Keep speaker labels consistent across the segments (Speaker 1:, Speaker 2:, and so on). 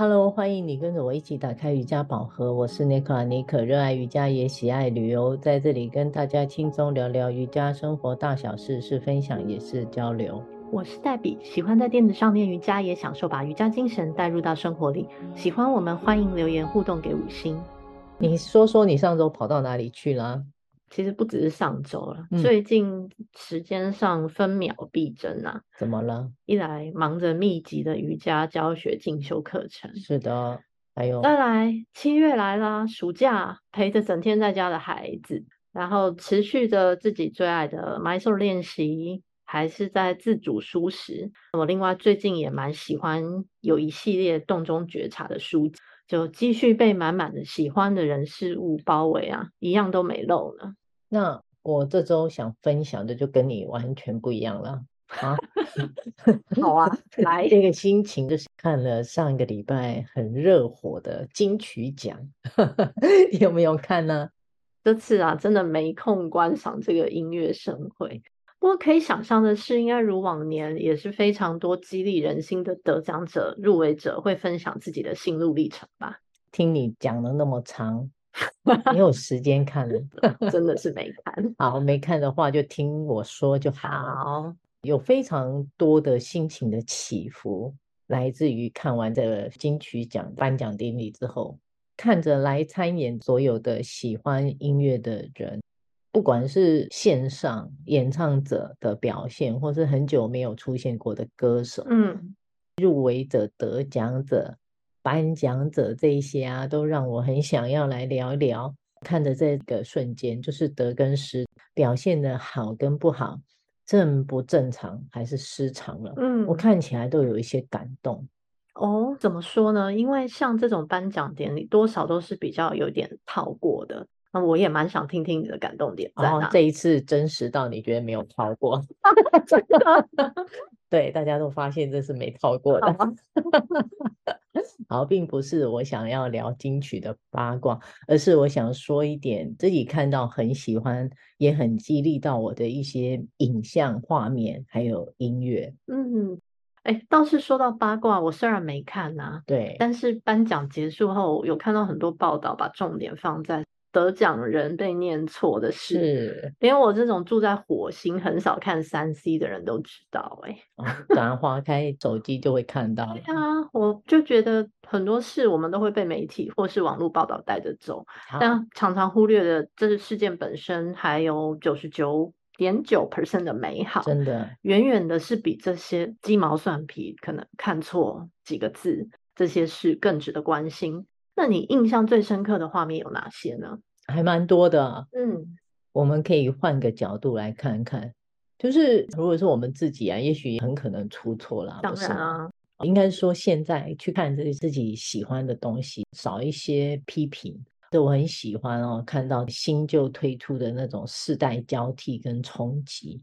Speaker 1: Hello，欢迎你跟着我一起打开瑜伽宝盒。我是妮可，妮可热爱瑜伽也喜爱旅游，在这里跟大家轻松聊聊瑜伽生活大小事，是分享也是交流。
Speaker 2: 我是黛比，喜欢在垫子上练瑜伽，也享受把瑜伽精神带入到生活里。喜欢我们，欢迎留言互动给五星。
Speaker 1: 你说说你上周跑到哪里去了？
Speaker 2: 其实不只是上周了，嗯、最近时间上分秒必争啊！
Speaker 1: 怎么了？
Speaker 2: 一来忙着密集的瑜伽教学进修课程，
Speaker 1: 是的，还有
Speaker 2: 再来七月来啦，暑假陪着整天在家的孩子，然后持续着自己最爱的 Mysore 练习，还是在自主书食。我另外最近也蛮喜欢有一系列洞中觉察的书籍，就继续被满满的喜欢的人事物包围啊，一样都没漏呢。
Speaker 1: 那我这周想分享的就跟你完全不一样了啊！
Speaker 2: 好啊，来，
Speaker 1: 这个心情就是看了上一个礼拜很热火的金曲奖，你 有没有看呢？
Speaker 2: 这次啊，真的没空观赏这个音乐盛会。不过可以想象的是，应该如往年，也是非常多激励人心的得奖者、入围者会分享自己的心路历程吧？
Speaker 1: 听你讲了那么长。没有时间看了，
Speaker 2: 真的是没看。
Speaker 1: 好，没看的话就听我说就好。
Speaker 2: 好，
Speaker 1: 有非常多的心情的起伏，来自于看完这个金曲奖颁奖典礼之后，看着来参演所有的喜欢音乐的人，不管是线上演唱者的表现，或是很久没有出现过的歌手，
Speaker 2: 嗯，
Speaker 1: 入围者、得奖者。颁奖者这一些啊，都让我很想要来聊一聊。看着这个瞬间，就是得跟失表现的好跟不好，正不正常还是失常了？
Speaker 2: 嗯，
Speaker 1: 我看起来都有一些感动。
Speaker 2: 哦，怎么说呢？因为像这种颁奖典礼，多少都是比较有点套过的。那我也蛮想听听你的感动点在哪。
Speaker 1: 然后这一次真实到你觉得没有套过？
Speaker 2: 真的？
Speaker 1: 对，大家都发现这是没套过的。好，并不是我想要聊金曲的八卦，而是我想说一点自己看到很喜欢，也很激励到我的一些影像画面，还有音乐。
Speaker 2: 嗯，哎，倒是说到八卦，我虽然没看呐、啊，
Speaker 1: 对，
Speaker 2: 但是颁奖结束后有看到很多报道，把重点放在。得奖人被念错的事，
Speaker 1: 是
Speaker 2: 连我这种住在火星、很少看三 C 的人都知道、欸。哎，
Speaker 1: 当然花开手机就会看到。
Speaker 2: 对啊，我就觉得很多事我们都会被媒体或是网络报道带着走，但常常忽略的这是事件本身还有九十九点九 percent 的美好。
Speaker 1: 真的，
Speaker 2: 远远的是比这些鸡毛蒜皮可能看错几个字这些事更值得关心。那你印象最深刻的画面有哪些呢？
Speaker 1: 还蛮多的。
Speaker 2: 嗯，
Speaker 1: 我们可以换个角度来看看，就是如果是我们自己啊，也许很可能出错了。
Speaker 2: 当然啊，
Speaker 1: 应该说现在去看这自己喜欢的东西，少一些批评。这我很喜欢哦，看到新旧推出的那种世代交替跟冲击，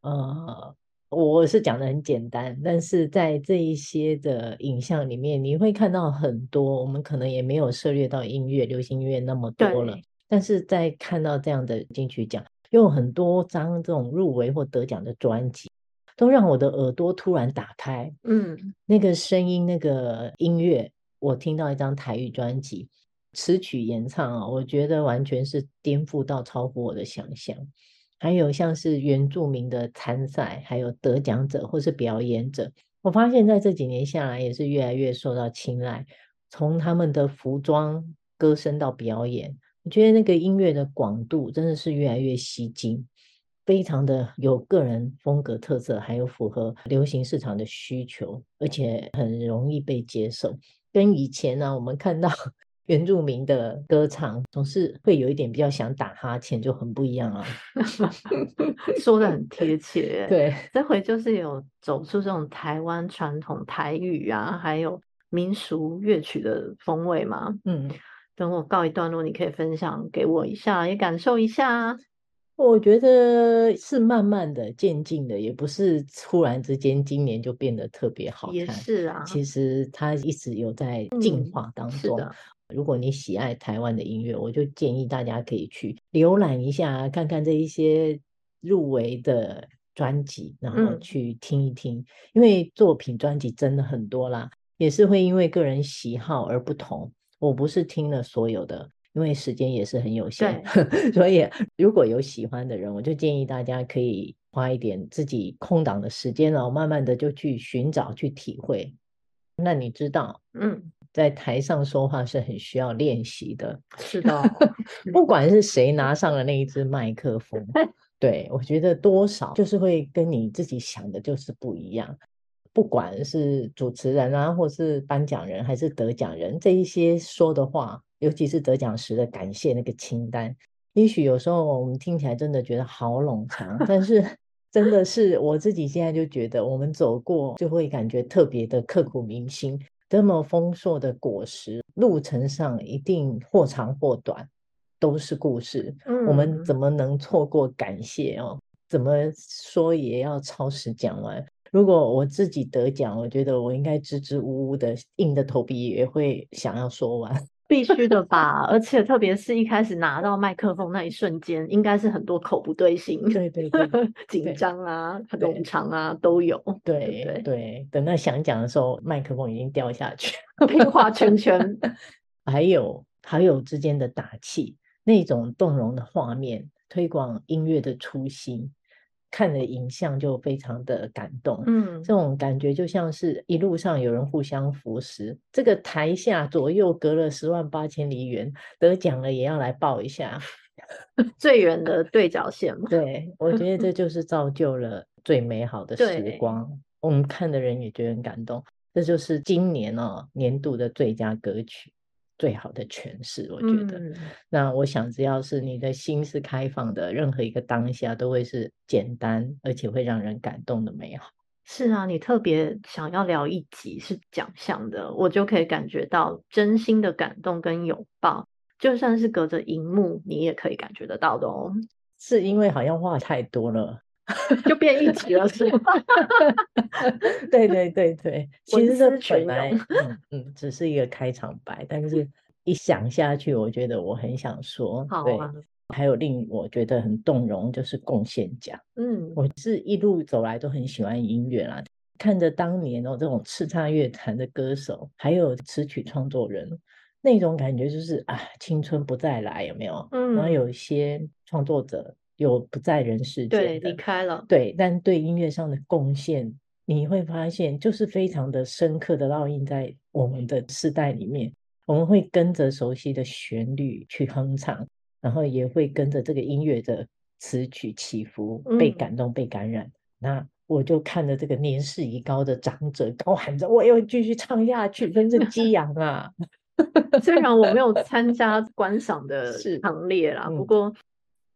Speaker 1: 呃。我是讲的很简单，但是在这一些的影像里面，你会看到很多我们可能也没有涉猎到音乐、流行音乐那么多了。但是在看到这样的金曲奖，有很多张这种入围或得奖的专辑，都让我的耳朵突然打开。
Speaker 2: 嗯，
Speaker 1: 那个声音、那个音乐，我听到一张台语专辑，词曲演唱啊，我觉得完全是颠覆到超乎我的想象。还有像是原住民的参赛，还有得奖者或是表演者，我发现在这几年下来也是越来越受到青睐。从他们的服装、歌声到表演，我觉得那个音乐的广度真的是越来越吸睛，非常的有个人风格特色，还有符合流行市场的需求，而且很容易被接受。跟以前呢、啊，我们看到。原住民的歌唱总是会有一点比较想打哈欠，就很不一样啊。
Speaker 2: 说的很贴切，
Speaker 1: 对，
Speaker 2: 这回就是有走出这种台湾传统台语啊，还有民俗乐曲的风味嘛。
Speaker 1: 嗯，
Speaker 2: 等我告一段落，你可以分享给我一下，也感受一下。
Speaker 1: 我觉得是慢慢的、渐进的，也不是突然之间今年就变得特别好看。
Speaker 2: 也是啊，
Speaker 1: 其实它一直有在进化当中。
Speaker 2: 嗯
Speaker 1: 如果你喜爱台湾的音乐，我就建议大家可以去浏览一下，看看这一些入围的专辑，然后去听一听，嗯、因为作品专辑真的很多啦。也是会因为个人喜好而不同。我不是听了所有的，因为时间也是很有限，对 所以如果有喜欢的人，我就建议大家可以花一点自己空档的时间，然后慢慢的就去寻找、去体会。那你知道，嗯，在台上说话是很需要练习的，
Speaker 2: 是的，
Speaker 1: 不管是谁拿上了那一支麦克风。对，我觉得多少就是会跟你自己想的就是不一样。不管是主持人啊，或是颁奖人，还是得奖人，这一些说的话，尤其是得奖时的感谢那个清单，也许有时候我们听起来真的觉得好冗长，但是 真的是我自己现在就觉得，我们走过就会感觉特别的刻骨铭心。这么丰硕的果实，路程上一定或长或短。都是故事，嗯、我们怎么能错过感谢哦？怎么说也要超时讲完。如果我自己得奖，我觉得我应该支支吾吾的，硬着头皮也会想要说完，
Speaker 2: 必须的吧？而且特别是一开始拿到麦克风那一瞬间，应该是很多口不对心，
Speaker 1: 对对对，
Speaker 2: 紧张啊、冗长啊都有。
Speaker 1: 对对等到想讲的时候，麦克风已经掉下去，
Speaker 2: 变化圈圈。
Speaker 1: 还有还有之间的打气。那种动容的画面，推广音乐的初心，看了影像就非常的感动。嗯，这种感觉就像是一路上有人互相扶持，这个台下左右隔了十万八千里远，得奖了也要来抱一下，
Speaker 2: 最远的对角线嘛。
Speaker 1: 对，我觉得这 就是造就了最美好的时光，我们看的人也觉得很感动。这就是今年哦年度的最佳歌曲。最好的诠释，我觉得。嗯、那我想，只要是你的心是开放的，任何一个当下都会是简单而且会让人感动的美好。
Speaker 2: 是啊，你特别想要聊一集是奖项的，我就可以感觉到真心的感动跟拥抱，就算是隔着荧幕，你也可以感觉得到的哦。
Speaker 1: 是因为好像话太多了。
Speaker 2: 就变一体了，是吗？
Speaker 1: 对对对对，其实这本来嗯嗯只是一个开场白，但是一想下去，我觉得我很想说，好啊。对，还有令我觉得很动容，就是贡献奖。嗯，我是一路走来都很喜欢音乐啦，看着当年哦这种叱咤乐坛的歌手，还有词曲创作人，那种感觉就是啊，青春不再来，有没有？嗯，然后有一些创作者。有不在人世间，
Speaker 2: 对，离开了，
Speaker 1: 对，但对音乐上的贡献，你会发现就是非常的深刻的烙印在我们的世代里面。我们会跟着熟悉的旋律去哼唱，然后也会跟着这个音乐的词曲起伏，被感动、被感染。嗯、那我就看着这个年事已高的长者高喊着：“我要继续唱下去，真是激 昂啊！”
Speaker 2: 虽然我没有参加观赏的 行列啦，是不过。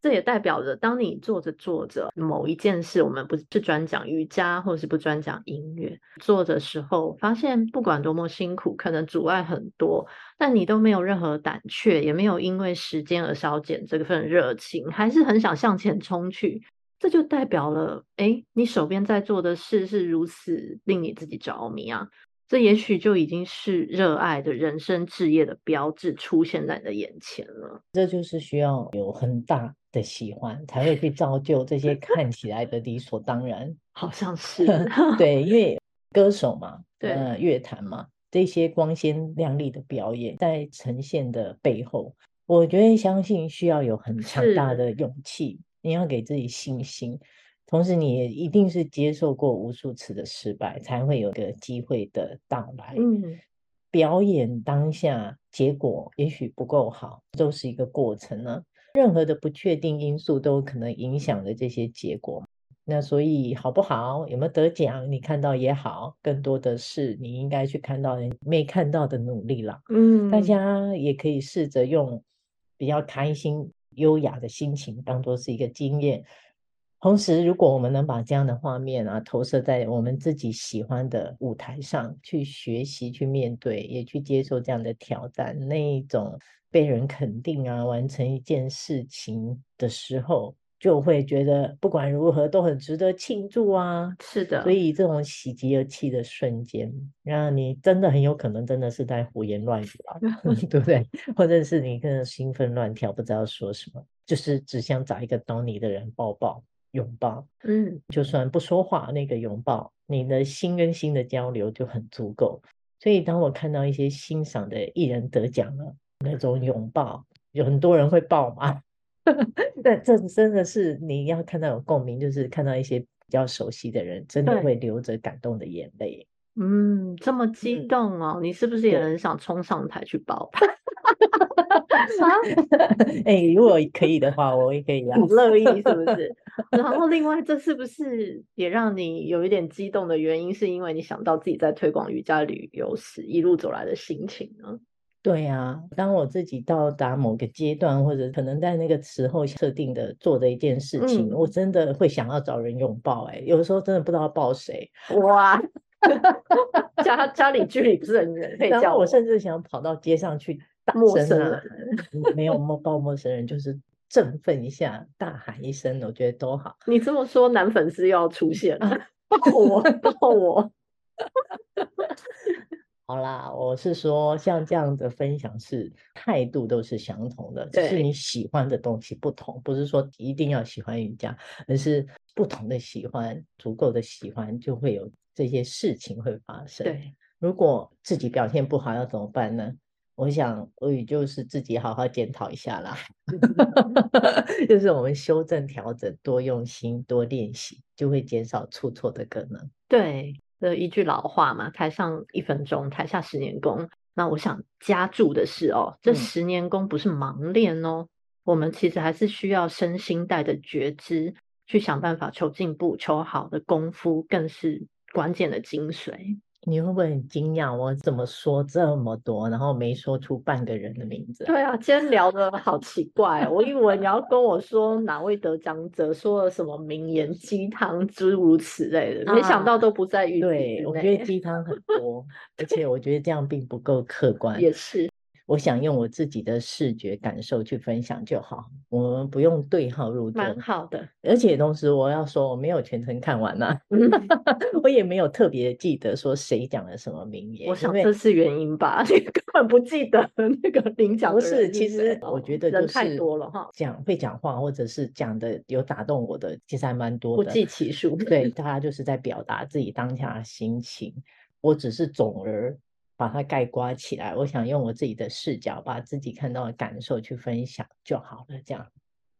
Speaker 2: 这也代表着，当你做着做着某一件事，我们不是专讲瑜伽，或者是不专讲音乐，做的时候，发现不管多么辛苦，可能阻碍很多，但你都没有任何胆怯，也没有因为时间而消减这份热情，还是很想向前冲去。这就代表了，哎，你手边在做的事是如此令你自己着迷啊。这也许就已经是热爱的人生志业的标志出现在你的眼前了。
Speaker 1: 这就是需要有很大的喜欢，才会去造就这些看起来的理所当然。
Speaker 2: 好像是
Speaker 1: 对，因为歌手嘛，对，呃，乐坛嘛，这些光鲜亮丽的表演在呈现的背后，我觉得相信需要有很强大的勇气，你要给自己信心。同时，你也一定是接受过无数次的失败，才会有个机会的到来。嗯，表演当下结果也许不够好，都是一个过程呢。任何的不确定因素都可能影响了这些结果。那所以好不好，有没有得奖，你看到也好，更多的是你应该去看到人没看到的努力了。嗯，大家也可以试着用比较开心、优雅的心情，当做是一个经验。同时，如果我们能把这样的画面啊投射在我们自己喜欢的舞台上，去学习、去面对，也去接受这样的挑战，那一种被人肯定啊，完成一件事情的时候，就会觉得不管如何都很值得庆祝啊。
Speaker 2: 是的，
Speaker 1: 所以这种喜极而泣的瞬间，让你真的很有可能真的是在胡言乱语啊，对不对？或者是你更兴奋乱跳，不知道说什么，就是只想找一个懂你的人抱抱。拥抱，嗯，就算不说话，那个拥抱，你的心跟心的交流就很足够。所以当我看到一些欣赏的艺人得奖了，那种拥抱，有很多人会抱嘛？但这真的是你要看到有共鸣，就是看到一些比较熟悉的人，真的会流着感动的眼泪。
Speaker 2: 嗯，这么激动哦！嗯、你是不是也很想冲上台去抱？
Speaker 1: 哎、欸，如果可以的话，我也可以啊，
Speaker 2: 很乐意，是不是？然后另外，这是不是也让你有一点激动的原因，是因为你想到自己在推广瑜伽旅游时一路走来的心情呢？
Speaker 1: 对呀、啊，当我自己到达某个阶段，或者可能在那个时候设定的做的一件事情，嗯、我真的会想要找人拥抱、欸。哎，有的时候真的不知道抱谁。
Speaker 2: 哇！家家里距离不是很远，然后
Speaker 1: 我甚至想跑到街上去陌生人，没有摸抱陌生人，就是振奋一下，大喊一声，我觉得都好。
Speaker 2: 你这么说，男粉丝又要出现了，抱我，抱我。
Speaker 1: 好啦，我是说，像这样的分享是态度都是相同的，只是你喜欢的东西不同，不是说一定要喜欢瑜伽，而是不同的喜欢，足够的喜欢就会有。这些事情会发生。
Speaker 2: 对，
Speaker 1: 如果自己表现不好要怎么办呢？我想我也就是自己好好检讨一下啦，就是我们修正调整，多用心多练习，就会减少出错的可能。
Speaker 2: 对，的一句老话嘛，台上一分钟，台下十年功。那我想加注的是哦，这十年功不是盲练哦，嗯、我们其实还是需要身心带着觉知去想办法求进步、求好的功夫，更是。关键的精髓，
Speaker 1: 你会不会很惊讶？我怎么说这么多，然后没说出半个人的名字？
Speaker 2: 对啊，今天聊的好奇怪。我以为你要跟我说哪位得奖者说了什么名言鸡汤，诸如此类的，啊、没想到都不在于。
Speaker 1: 对，我觉得鸡汤很多，而且我觉得这样并不够客观。
Speaker 2: 也是。
Speaker 1: 我想用我自己的视觉感受去分享就好，我们不用对号入座。
Speaker 2: 蛮好的，
Speaker 1: 而且同时我要说，我没有全程看完 呐、啊，我也没有特别记得说谁讲了什么名言。
Speaker 2: 我想这是原因吧，你根本不记得 那个领奖。
Speaker 1: 不是，其实我觉得就是
Speaker 2: 太多了哈，
Speaker 1: 讲会讲话或者是讲的有打动我的，其实还蛮多的，
Speaker 2: 不计其数。
Speaker 1: 对，大家就是在表达自己当下的心情，我只是总而。把它盖刮起来，我想用我自己的视角，把自己看到的感受去分享就好了。这样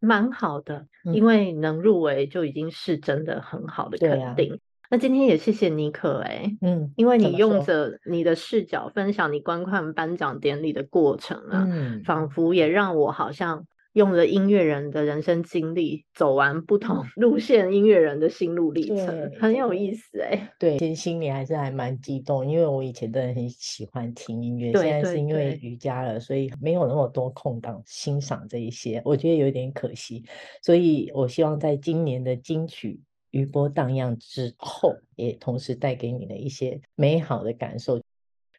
Speaker 2: 蛮好的，嗯、因为能入围就已经是真的很好的肯定。啊、那今天也谢谢尼克哎、欸，嗯，因为你用着你的视角分享你观看颁奖典礼的过程啊，嗯，仿佛也让我好像。用了音乐人的人生经历，走完不同路线音乐人的心路历程，很有意思哎、欸。
Speaker 1: 对，其实心里还是还蛮激动，因为我以前真的很喜欢听音乐，对现在是因为瑜伽了，所以没有那么多空档欣赏这一些，我觉得有点可惜。所以我希望在今年的金曲余波荡漾之后，也同时带给你的一些美好的感受。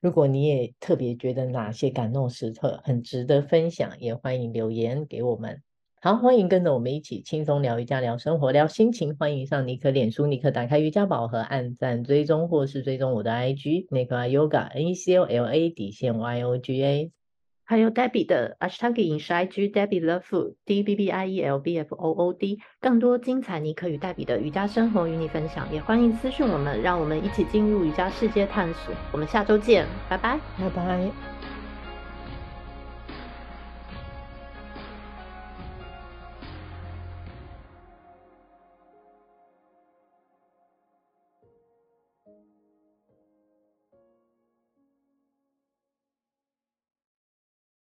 Speaker 1: 如果你也特别觉得哪些感动时刻很值得分享，也欢迎留言给我们。好，欢迎跟着我们一起轻松聊瑜伽、聊生活、聊心情。欢迎上尼克脸书，尼克打开瑜伽宝盒，按赞追踪或是追踪我的 IG 尼克 Yoga N E C O L A 底线 Y O G A。
Speaker 2: 还有 Debbie 的 Ashtag 饮食 IG Debbie Love Food D B B I E L B F O O D，更多精彩妮可与 Debbie 的瑜伽生活与你分享，也欢迎私讯我们，让我们一起进入瑜伽世界探索。我们下周见，拜拜，
Speaker 1: 拜拜。